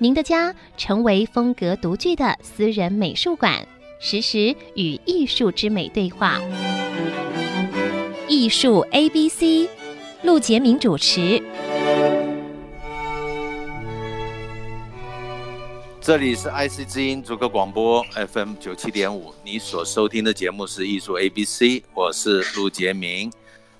您的家成为风格独具的私人美术馆，实时与艺术之美对话。艺术 A B C，陆杰明主持。这里是 IC 之音逐客广播 FM 九七点五，你所收听的节目是艺术 A B C，我是陆杰明。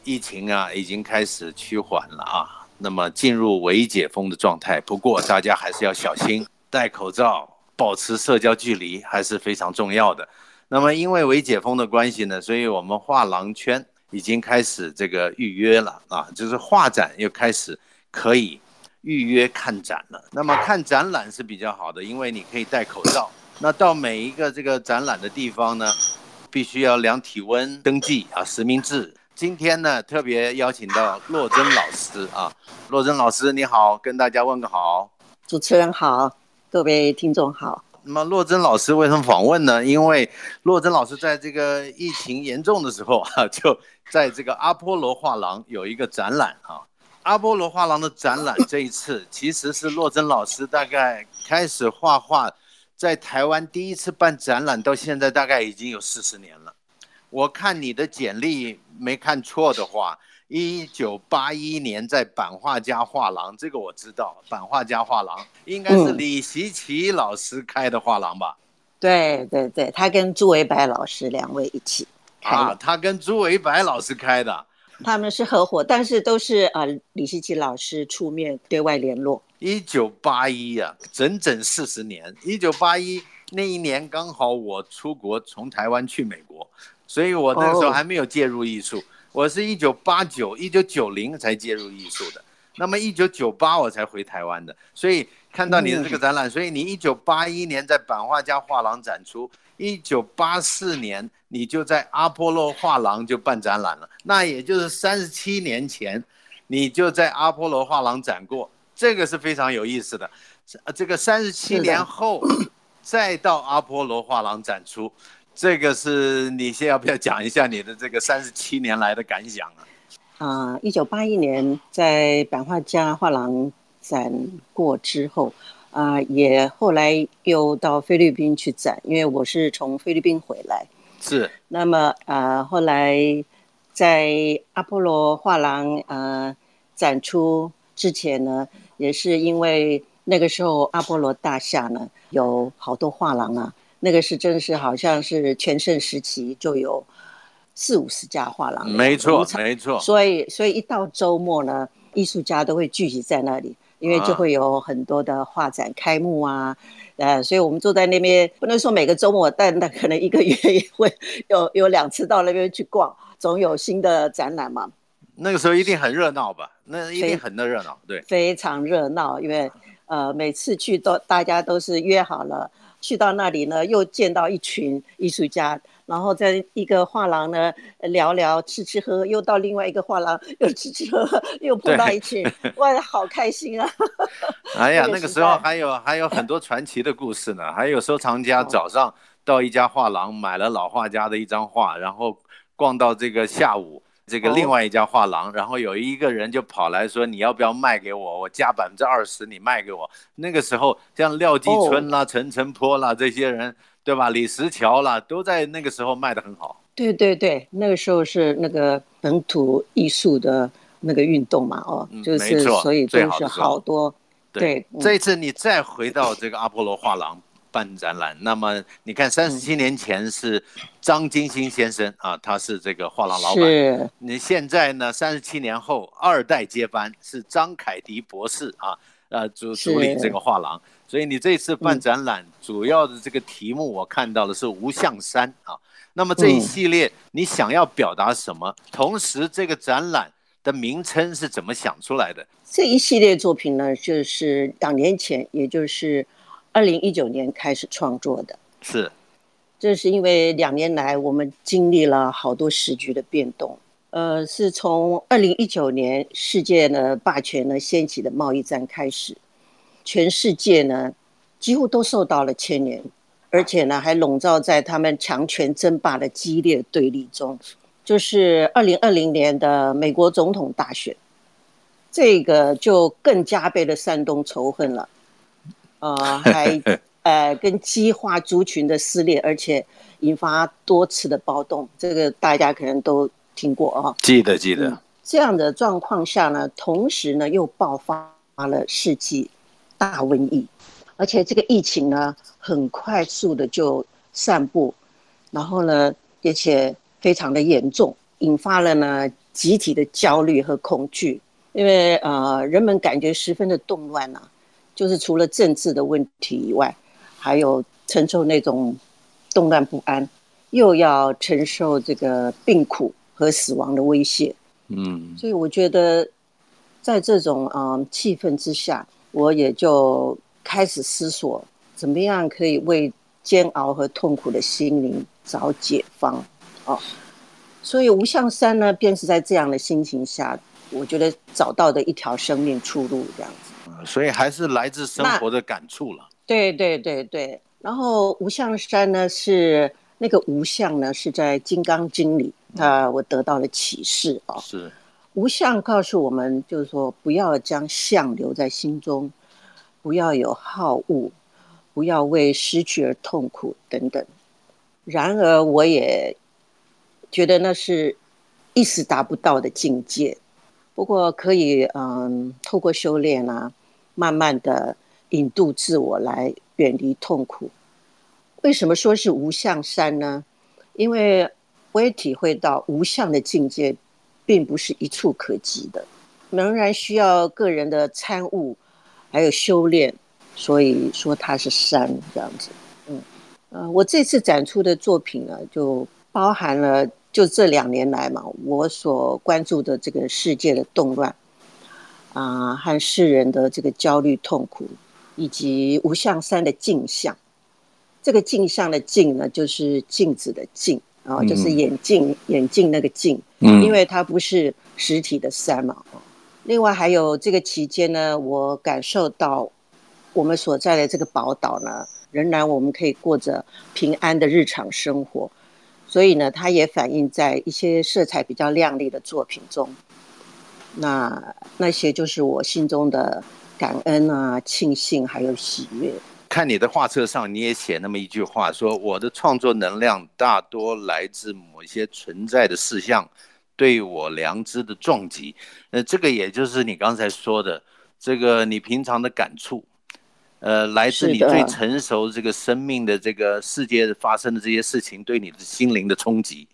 疫情啊，已经开始趋缓了啊。那么进入微解封的状态，不过大家还是要小心，戴口罩，保持社交距离还是非常重要的。那么因为微解封的关系呢，所以我们画廊圈已经开始这个预约了啊，就是画展又开始可以预约看展了。那么看展览是比较好的，因为你可以戴口罩。那到每一个这个展览的地方呢，必须要量体温、登记啊，实名制。今天呢，特别邀请到洛珍老师啊，洛珍老师你好，跟大家问个好。主持人好，各位听众好。那么洛珍老师为什么访问呢？因为洛珍老师在这个疫情严重的时候啊，就在这个阿波罗画廊有一个展览啊。阿波罗画廊的展览这一次其实是洛珍老师大概开始画画，在台湾第一次办展览，到现在大概已经有四十年了。我看你的简历没看错的话，一九八一年在版画家画廊，这个我知道。版画家画廊应该是李习奇老师开的画廊吧？嗯、对对对，他跟朱维白老师两位一起开啊，他跟朱维白老师开的，他们是合伙，但是都是呃李习奇老师出面对外联络。一九八一呀，整整四十年。一九八一那一年刚好我出国，从台湾去美国。所以我那个时候还没有介入艺术，我是一九八九、一九九零才介入艺术的。那么一九九八我才回台湾的。所以看到你的这个展览，所以你一九八一年在版画家画廊展出，一九八四年你就在阿波罗画廊就办展览了。那也就是三十七年前，你就在阿波罗画廊展过，这个是非常有意思的。这个三十七年后再到阿波罗画廊展出。这个是你先要不要讲一下你的这个三十七年来的感想啊？啊、呃，一九八一年在版画家画廊展过之后，啊、呃，也后来又到菲律宾去展，因为我是从菲律宾回来。是。那么啊、呃，后来在阿波罗画廊呃展出之前呢，也是因为那个时候阿波罗大厦呢有好多画廊啊。那个是真是好像是全盛时期就有四五十家画廊，没错没错。所以所以一到周末呢，艺术家都会聚集在那里，因为就会有很多的画展开幕啊，呃，所以我们坐在那边，不能说每个周末，但那可能一个月也会有有两次到那边去逛，总有新的展览嘛。那个时候一定很热闹吧？那一定很的热闹，对，非常热闹，因为呃每次去都大家都是约好了。去到那里呢，又见到一群艺术家，然后在一个画廊呢聊聊、吃吃喝喝，又到另外一个画廊又吃吃喝喝，又碰到一群，哇，好开心啊！哎呀，那个时候还有还有很多传奇的故事呢，还有收藏家早上到一家画廊买了老画家的一张画，然后逛到这个下午。这个另外一家画廊，然后有一个人就跑来说：“你要不要卖给我？我加百分之二十，你卖给我。”那个时候，像廖继春啦、陈澄波啦这些人，对吧？李石桥啦，都在那个时候卖得很好。对对对，那个时候是那个本土艺术的那个运动嘛，哦，就是所以都是好多。对，这一次你再回到这个阿波罗画廊。办展览，那么你看，三十七年前是张金星先生啊，他是这个画廊老板。是。你现在呢？三十七年后，二代接班是张凯迪博士啊，呃，主主理这个画廊。所以你这次办展览，主要的这个题目我看到的是无相山啊。那么这一系列你想要表达什么？同时，这个展览的名称是怎么想出来的？这一系列作品呢，就是两年前，也就是。二零一九年开始创作的。是，这是因为两年来我们经历了好多时局的变动。呃，是从二零一九年世界呢霸权呢掀起的贸易战开始，全世界呢几乎都受到了牵连，而且呢还笼罩在他们强权争霸的激烈对立中。就是二零二零年的美国总统大选，这个就更加倍的煽动仇恨了，呃，还呃跟激化族群的撕裂，而且引发多次的暴动，这个大家可能都。听过啊，记得记得。这样的状况下呢，同时呢又爆发了世纪大瘟疫，而且这个疫情呢很快速的就散布，然后呢而且非常的严重，引发了呢集体的焦虑和恐惧，因为呃人们感觉十分的动乱啊，就是除了政治的问题以外，还有承受那种动乱不安，又要承受这个病苦。和死亡的威胁，嗯，所以我觉得，在这种嗯气氛之下，我也就开始思索，怎么样可以为煎熬和痛苦的心灵找解放，哦，所以无相山呢，便是在这样的心情下，我觉得找到的一条生命出路，这样子。所以还是来自生活的感触了。对对对对，然后无相山呢，是那个无相呢，是在《金刚经》里。他我得到了启示啊，是无相告诉我们，就是说不要将相留在心中，不要有好恶，不要为失去而痛苦等等。然而，我也觉得那是一时达不到的境界。不过，可以嗯，透过修炼啊，慢慢的引渡自我来远离痛苦。为什么说是无相山呢？因为我也体会到无相的境界，并不是一触可及的，仍然需要个人的参悟，还有修炼。所以说它是山这样子。嗯，呃，我这次展出的作品呢，就包含了就这两年来嘛，我所关注的这个世界的动乱啊，和世人的这个焦虑痛苦，以及无相山的镜像。这个镜像的镜呢，就是镜子的镜。啊，就是眼镜，嗯、眼镜那个镜，嗯，因为它不是实体的山嘛。另外还有这个期间呢，我感受到我们所在的这个宝岛呢，仍然我们可以过着平安的日常生活，所以呢，它也反映在一些色彩比较亮丽的作品中。那那些就是我心中的感恩啊、庆幸还有喜悦。看你的画册上，你也写那么一句话，说我的创作能量大多来自某一些存在的事项对我良知的撞击。那这个也就是你刚才说的，这个你平常的感触，呃，来自你最成熟这个生命的这个世界发生的这些事情对你的心灵的冲击。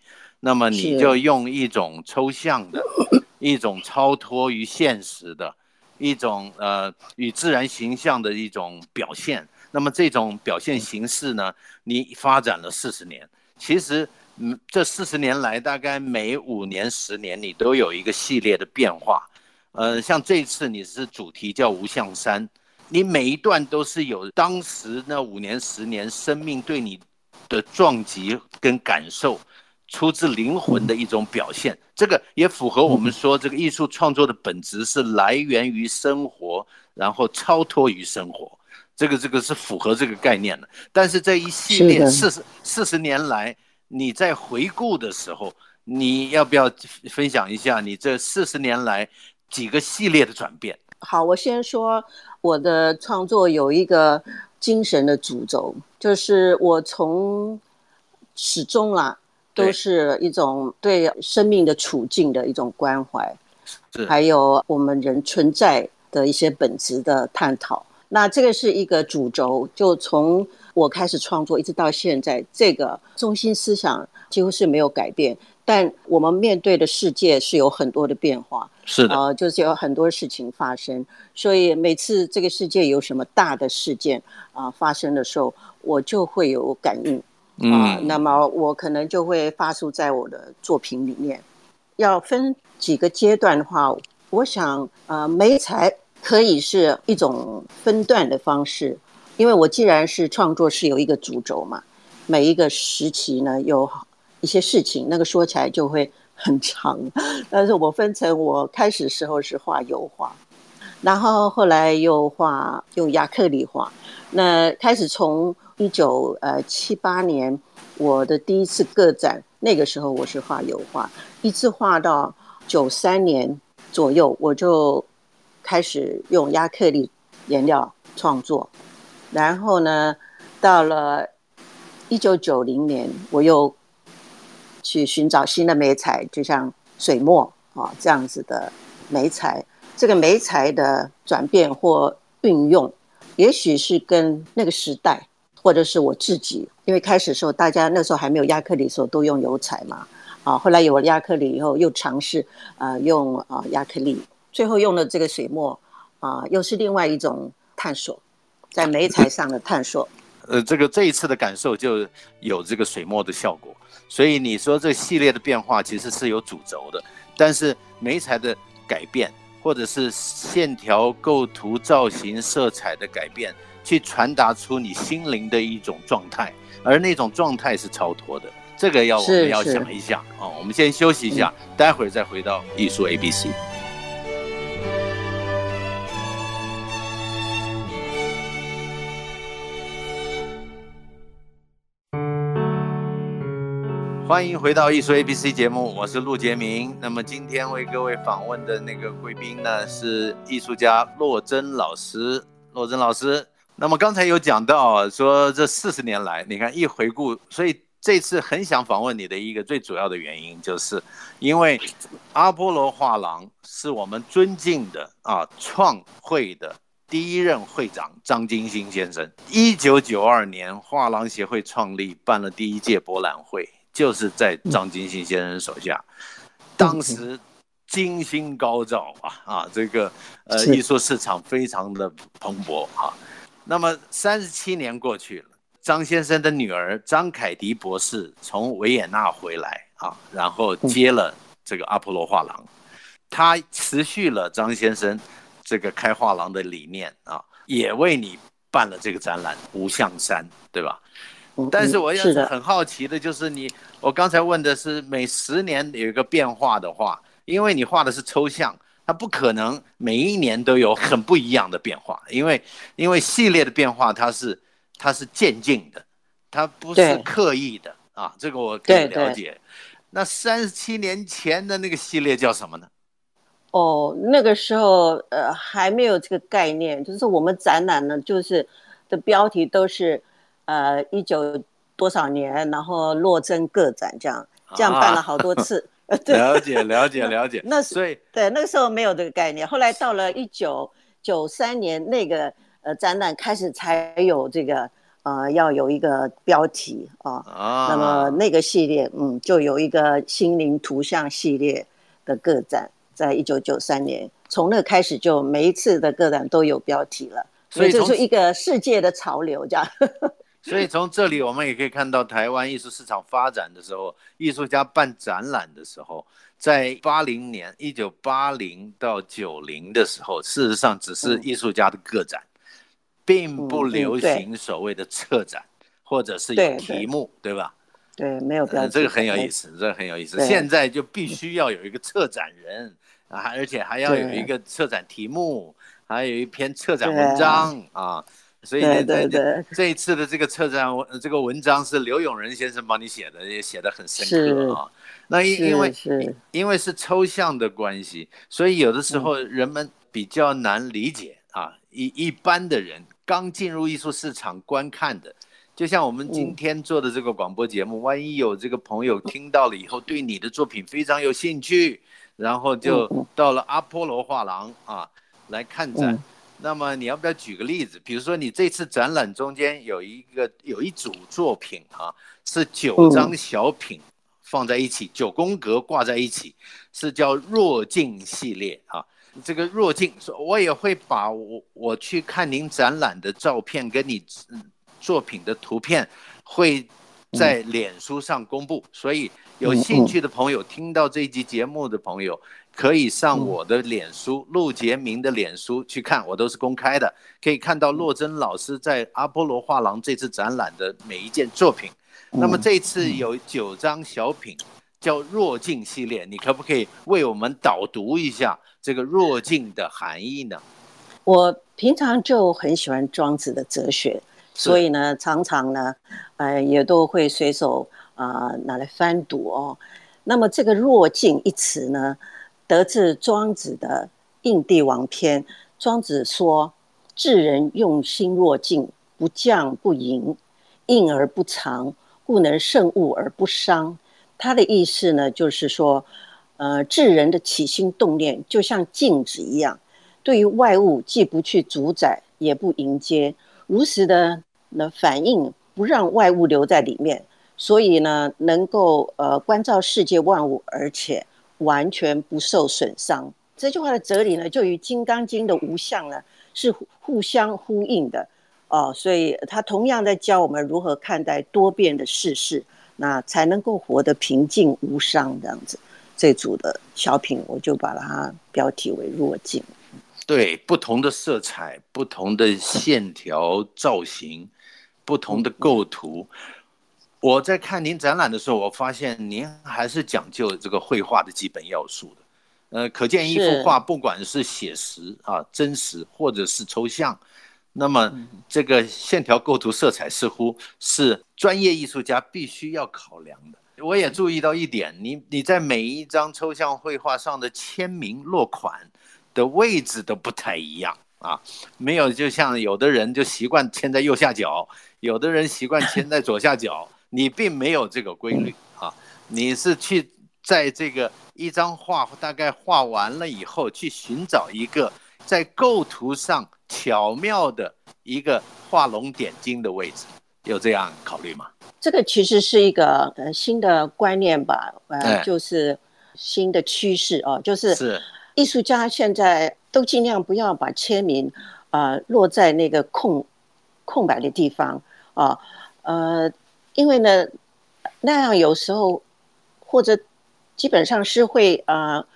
那么你就用一种抽象的，一种超脱于现实的，一种呃与自然形象的一种表现。那么这种表现形式呢，你发展了四十年，其实，嗯，这四十年来，大概每五年、十年，你都有一个系列的变化。呃，像这次你是主题叫无相山，你每一段都是有当时那五年、十年生命对你的撞击跟感受，出自灵魂的一种表现。这个也符合我们说，这个艺术创作的本质是来源于生活，然后超脱于生活。这个这个是符合这个概念的，但是这一系列四十四十年来，你在回顾的时候，你要不要分享一下你这四十年来几个系列的转变？好，我先说我的创作有一个精神的主轴，就是我从始终啦都是一种对生命的处境的一种关怀，还有我们人存在的一些本质的探讨。那这个是一个主轴，就从我开始创作一直到现在，这个中心思想几乎是没有改变。但我们面对的世界是有很多的变化，是的，呃，就是有很多事情发生。所以每次这个世界有什么大的事件啊、呃、发生的时候，我就会有感应啊、那么我可能就会发出在我的作品里面。要分几个阶段的话，我想啊，媒材。可以是一种分段的方式，因为我既然是创作是有一个主轴嘛，每一个时期呢有一些事情，那个说起来就会很长。但是我分成我开始时候是画油画，然后后来又画用亚克力画。那开始从一九呃七八年我的第一次个展，那个时候我是画油画，一直画到九三年左右，我就开始用亚克力颜料创作。然后呢，到了一九九零年，我又去寻找新的媒材，就像水墨啊这样子的媒材。这个媒材的转变或运用，也许是跟那个时代，或者是我自己，因为开始的时候大家那时候还没有亚克力的时候，都用油彩嘛。啊，后来有了亚克力以后，又尝试啊用啊亚克力，最后用了这个水墨啊，又是另外一种探索。在媒材上的探索，呃，这个这一次的感受就有这个水墨的效果，所以你说这系列的变化其实是有主轴的，但是媒材的改变或者是线条、构图、造型、色彩的改变，去传达出你心灵的一种状态，而那种状态是超脱的，这个要我们要想一下啊、哦。我们先休息一下，嗯、待会儿再回到艺术 A B C。欢迎回到艺术 ABC 节目，我是陆杰明。那么今天为各位访问的那个贵宾呢，是艺术家骆真老师。骆真老师，那么刚才有讲到说这四十年来，你看一回顾，所以这次很想访问你的一个最主要的原因，就是因为阿波罗画廊是我们尊敬的啊创会的第一任会长张金星先生。一九九二年画廊协会创立，办了第一届博览会。就是在张金星先生手下，当时金星高照啊啊，这个呃艺术市场非常的蓬勃啊。那么三十七年过去了，张先生的女儿张凯迪博士从维也纳回来啊，然后接了这个阿波罗画廊，他持续了张先生这个开画廊的理念啊，也为你办了这个展览《无相山》，对吧？但是我也是很好奇的，就是你，我刚才问的是每十年有一个变化的话，因为你画的是抽象，它不可能每一年都有很不一样的变化，因为因为系列的变化它是它是渐进的，它不是刻意的啊，这个我可以了解。那三十七年前的那个系列叫什么呢？哦，那个时候呃还没有这个概念，就是我们展览呢，就是的标题都是。呃，一九多少年，然后落真个展这样，这样办了好多次。啊、对了解，了解，了解。那所以对那个时候没有这个概念，后来到了一九九三年那个呃展览开始才有这个呃要有一个标题啊。啊。那么那个系列嗯就有一个心灵图像系列的个展，在一九九三年，从那开始就每一次的个展都有标题了，所以就是一个世界的潮流这样。所以从这里我们也可以看到，台湾艺术市场发展的时候，艺术家办展览的时候，在八零年，一九八零到九零的时候，事实上只是艺术家的个展，并不流行所谓的策展，或者是有题目，对吧？对，没有标准。这个很有意思，这个很有意思。现在就必须要有一个策展人啊，而且还要有一个策展题目，还有一篇策展文章啊。所以呢，对对对，这一次的这个策展文这个文章是刘永仁先生帮你写的，也写的很深刻啊。那因因为因为是抽象的关系，所以有的时候人们比较难理解啊。一一般的人刚进入艺术市场观看的，就像我们今天做的这个广播节目，万一有这个朋友听到了以后，对你的作品非常有兴趣，然后就到了阿波罗画廊啊来看展。那么你要不要举个例子？比如说你这次展览中间有一个有一组作品啊，是九张小品放在一起，九宫格挂在一起，是叫弱镜系列啊。这个弱镜，我也会把我我去看您展览的照片跟你作品的图片会在脸书上公布，所以有兴趣的朋友，听到这一集节目的朋友。可以上我的脸书陆杰明的脸书去看，我都是公开的，可以看到洛珍老师在阿波罗画廊这次展览的每一件作品。那么这次有九张小品，叫弱境系列，你可不可以为我们导读一下这个弱境的含义呢？我平常就很喜欢庄子的哲学，所以呢，常常呢，呃，也都会随手啊、呃、拿来翻读哦。那么这个弱境一词呢，得自庄子的《应帝王篇》。庄子说：“智人用心若镜，不降不淫，应而不藏，故能胜物而不伤。”他的意思呢，就是说，呃，智人的起心动念就像镜子一样，对于外物既不去主宰，也不迎接，如实的呢反应，不让外物留在里面，所以呢，能够呃观照世界万物，而且。完全不受损伤，这句话的哲理呢，就与《金刚经》的无相呢是互相呼应的哦，所以他同样在教我们如何看待多变的世事，那才能够活得平静无伤这样子。这组的小品，我就把它标题为“弱境”。对，不同的色彩、不同的线条造型、不同的构图。我在看您展览的时候，我发现您还是讲究这个绘画的基本要素的。呃，可见一幅画，不管是写实啊、真实或者是抽象，那么这个线条构图、色彩似乎是专业艺术家必须要考量的。我也注意到一点，你你在每一张抽象绘画上的签名落款的位置都不太一样啊，没有就像有的人就习惯签在右下角，有的人习惯签在左下角。你并没有这个规律啊，你是去在这个一张画大概画完了以后，去寻找一个在构图上巧妙的一个画龙点睛的位置，有这样考虑吗？这个其实是一个呃新的观念吧，呃，就是新的趋势哦，就是艺术家现在都尽量不要把签名啊、呃、落在那个空空白的地方啊，呃。因为呢，那样有时候或者基本上是会啊、呃、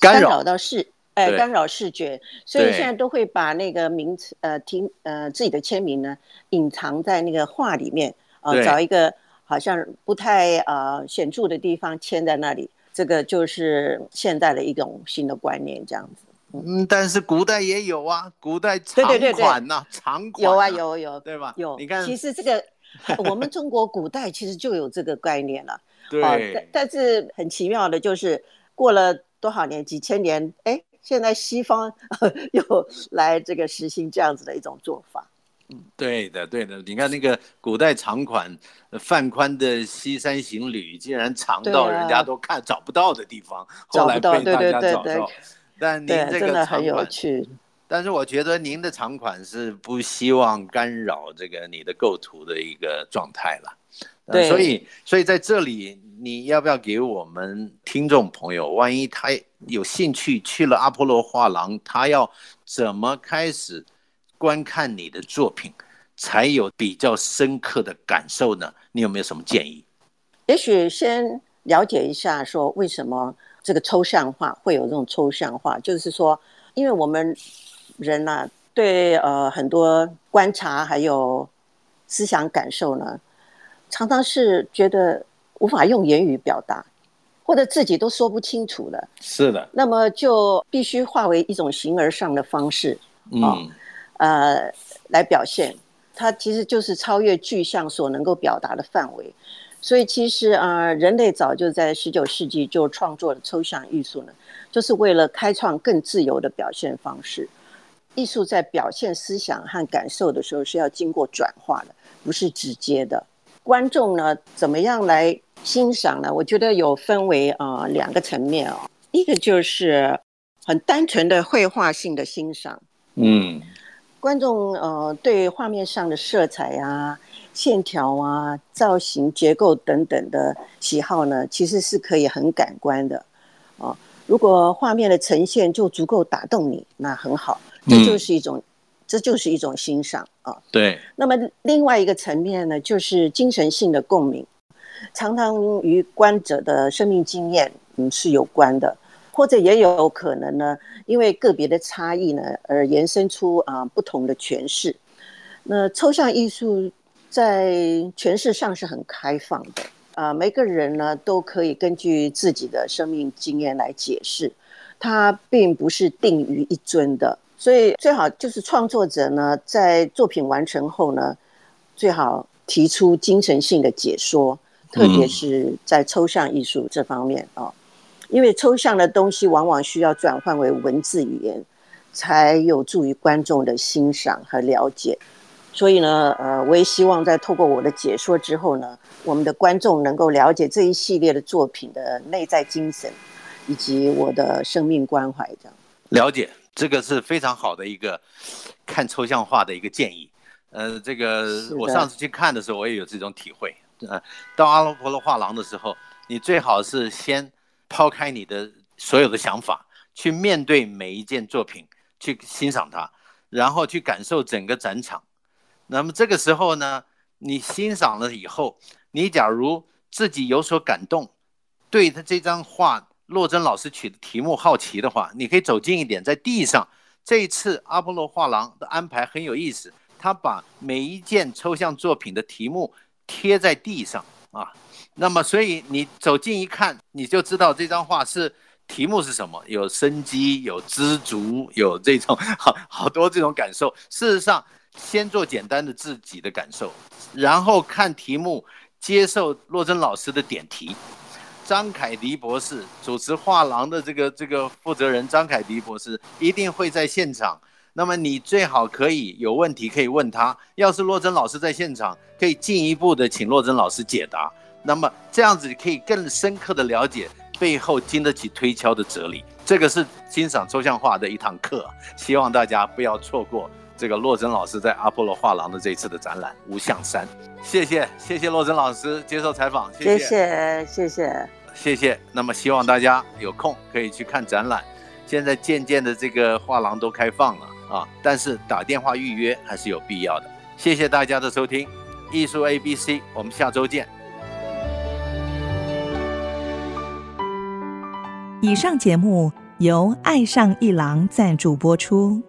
干扰到视，哎，干扰视觉，所以现在都会把那个名词呃听呃自己的签名呢隐藏在那个画里面啊、呃，找一个好像不太啊、呃、显著的地方签在那里，这个就是现在的一种新的观念，这样子。嗯，但是古代也有啊，古代长款呐、长款、啊、有啊有有，对吧？有，你看，其实这个。我们中国古代其实就有这个概念了，对。但但是很奇妙的就是，过了多少年，几千年，哎，现在西方 又来这个实行这样子的一种做法。嗯，对的，对的。你看那个古代长款，范宽的《西山行旅》竟然长到人家都看找不到的地方，后来被大家找到。对对对。但您这个真的很有趣。但是我觉得您的长款是不希望干扰这个你的构图的一个状态了，对，所以所以在这里你要不要给我们听众朋友，万一他有兴趣去了阿波罗画廊，他要怎么开始观看你的作品，才有比较深刻的感受呢？你有没有什么建议？也许先了解一下，说为什么这个抽象画会有这种抽象画，就是说，因为我们。人呐、啊，对呃很多观察还有思想感受呢，常常是觉得无法用言语表达，或者自己都说不清楚了。是的。那么就必须化为一种形而上的方式，嗯，哦、呃，来表现。它其实就是超越具象所能够表达的范围。所以其实啊、呃，人类早就在十九世纪就创作了抽象艺术呢，就是为了开创更自由的表现方式。艺术在表现思想和感受的时候是要经过转化的，不是直接的。观众呢，怎么样来欣赏呢？我觉得有分为啊、呃、两个层面哦。一个就是很单纯的绘画性的欣赏，嗯，观众呃对画面上的色彩啊、线条啊、造型、结构等等的喜好呢，其实是可以很感官的啊、呃。如果画面的呈现就足够打动你，那很好。这就是一种，嗯、这就是一种欣赏啊。对。那么另外一个层面呢，就是精神性的共鸣，常常与观者的生命经验嗯是有关的。或者也有可能呢，因为个别的差异呢，而延伸出啊不同的诠释。那抽象艺术在诠释上是很开放的啊，每个人呢都可以根据自己的生命经验来解释，它并不是定于一尊的。所以最好就是创作者呢，在作品完成后呢，最好提出精神性的解说，特别是在抽象艺术这方面啊。因为抽象的东西往往需要转换为文字语言，才有助于观众的欣赏和了解。所以呢，呃，我也希望在透过我的解说之后呢，我们的观众能够了解这一系列的作品的内在精神，以及我的生命关怀。这样了解，这个是非常好的一个看抽象画的一个建议。呃，这个我上次去看的时候，我也有这种体会。呃，到阿波罗画廊的时候，你最好是先。抛开你的所有的想法，去面对每一件作品，去欣赏它，然后去感受整个展场。那么这个时候呢，你欣赏了以后，你假如自己有所感动，对他这张画，洛珍老师取的题目好奇的话，你可以走近一点，在地上。这一次阿波罗画廊的安排很有意思，他把每一件抽象作品的题目贴在地上啊。那么，所以你走近一看，你就知道这张画是题目是什么，有生机，有知足，有这种好好多这种感受。事实上，先做简单的自己的感受，然后看题目，接受洛珍老师的点题。张凯迪博士主持画廊的这个这个负责人，张凯迪博士一定会在现场。那么你最好可以有问题可以问他。要是洛珍老师在现场，可以进一步的请洛珍老师解答。那么这样子可以更深刻的了解背后经得起推敲的哲理，这个是欣赏抽象画的一堂课，希望大家不要错过这个洛珍老师在阿波罗画廊的这次的展览《无相山》。谢谢，谢谢洛珍老师接受采访，谢谢，谢谢，谢谢。那么希望大家有空可以去看展览。现在渐渐的这个画廊都开放了啊，但是打电话预约还是有必要的。谢谢大家的收听，艺术 A B C，我们下周见。以上节目由爱上艺廊赞助播出，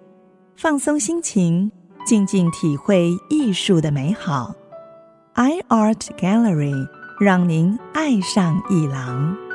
放松心情，静静体会艺术的美好。iArt Gallery 让您爱上一郎。